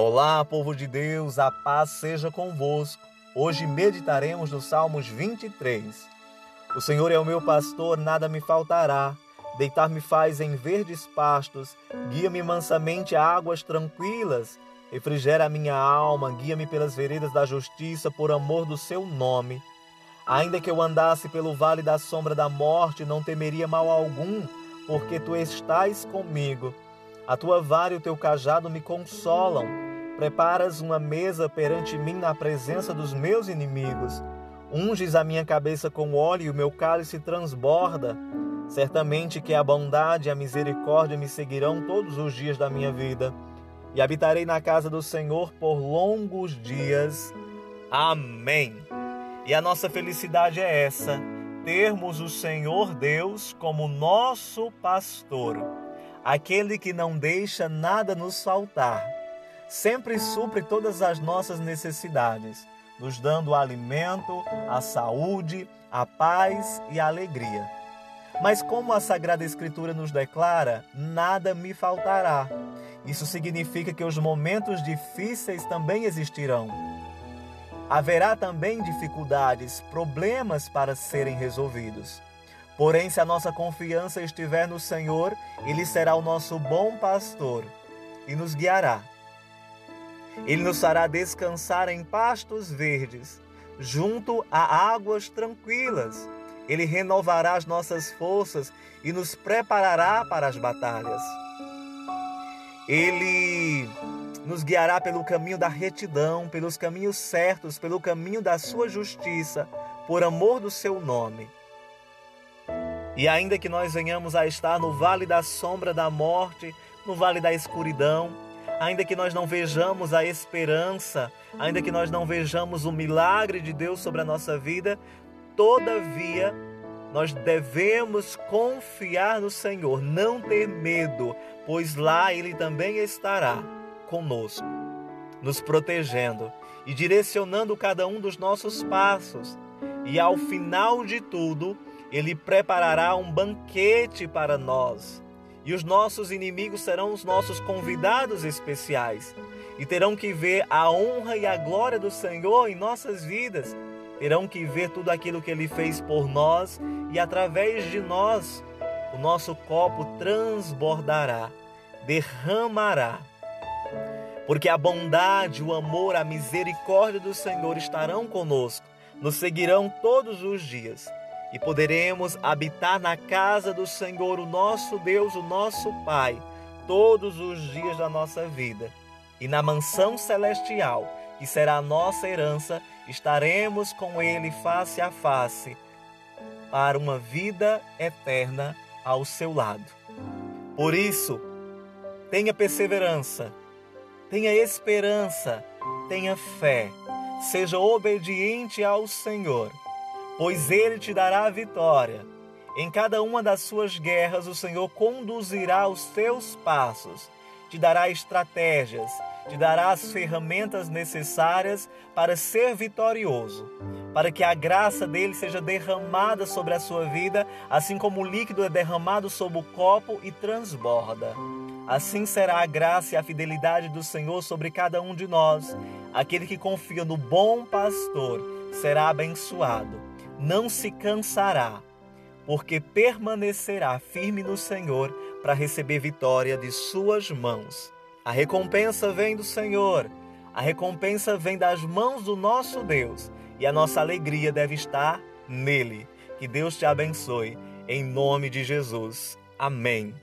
Olá, povo de Deus, a paz seja convosco. Hoje meditaremos no Salmos 23. O Senhor é o meu pastor, nada me faltará. Deitar-me faz em verdes pastos, guia-me mansamente a águas tranquilas. Refrigera a minha alma, guia-me pelas veredas da justiça, por amor do seu nome. Ainda que eu andasse pelo vale da sombra da morte, não temeria mal algum, porque tu estás comigo. A tua vara e o teu cajado me consolam. Preparas uma mesa perante mim na presença dos meus inimigos. Unges a minha cabeça com óleo e o meu cálice transborda. Certamente que a bondade e a misericórdia me seguirão todos os dias da minha vida, e habitarei na casa do Senhor por longos dias. Amém. E a nossa felicidade é essa: termos o Senhor Deus como nosso pastor, aquele que não deixa nada nos faltar sempre supre todas as nossas necessidades, nos dando o alimento, a saúde, a paz e a alegria. Mas como a Sagrada Escritura nos declara, nada me faltará. Isso significa que os momentos difíceis também existirão. Haverá também dificuldades, problemas para serem resolvidos. Porém, se a nossa confiança estiver no Senhor, Ele será o nosso bom pastor e nos guiará ele nos fará descansar em pastos verdes, junto a águas tranquilas. Ele renovará as nossas forças e nos preparará para as batalhas. Ele nos guiará pelo caminho da retidão, pelos caminhos certos, pelo caminho da sua justiça, por amor do seu nome. E ainda que nós venhamos a estar no vale da sombra da morte, no vale da escuridão, ainda que nós não vejamos a esperança, ainda que nós não vejamos o milagre de Deus sobre a nossa vida, todavia nós devemos confiar no Senhor, não ter medo, pois lá Ele também estará conosco, nos protegendo e direcionando cada um dos nossos passos. E ao final de tudo, Ele preparará um banquete para nós e os nossos inimigos serão os nossos convidados especiais e terão que ver a honra e a glória do Senhor em nossas vidas. Terão que ver tudo aquilo que Ele fez por nós e através de nós o nosso copo transbordará, derramará. Porque a bondade, o amor, a misericórdia do Senhor estarão conosco, nos seguirão todos os dias e poderemos habitar na casa do Senhor, o nosso Deus, o nosso Pai, todos os dias da nossa vida. E na mansão celestial, que será a nossa herança, estaremos com Ele face a face para uma vida eterna ao seu lado. Por isso, tenha perseverança, tenha esperança, tenha fé, seja obediente ao Senhor pois ele te dará a vitória. Em cada uma das suas guerras, o Senhor conduzirá os teus passos, te dará estratégias, te dará as ferramentas necessárias para ser vitorioso, para que a graça dele seja derramada sobre a sua vida, assim como o líquido é derramado sobre o copo e transborda. Assim será a graça e a fidelidade do Senhor sobre cada um de nós. Aquele que confia no bom pastor será abençoado não se cansará, porque permanecerá firme no Senhor para receber vitória de suas mãos. A recompensa vem do Senhor, a recompensa vem das mãos do nosso Deus e a nossa alegria deve estar nele. Que Deus te abençoe, em nome de Jesus. Amém.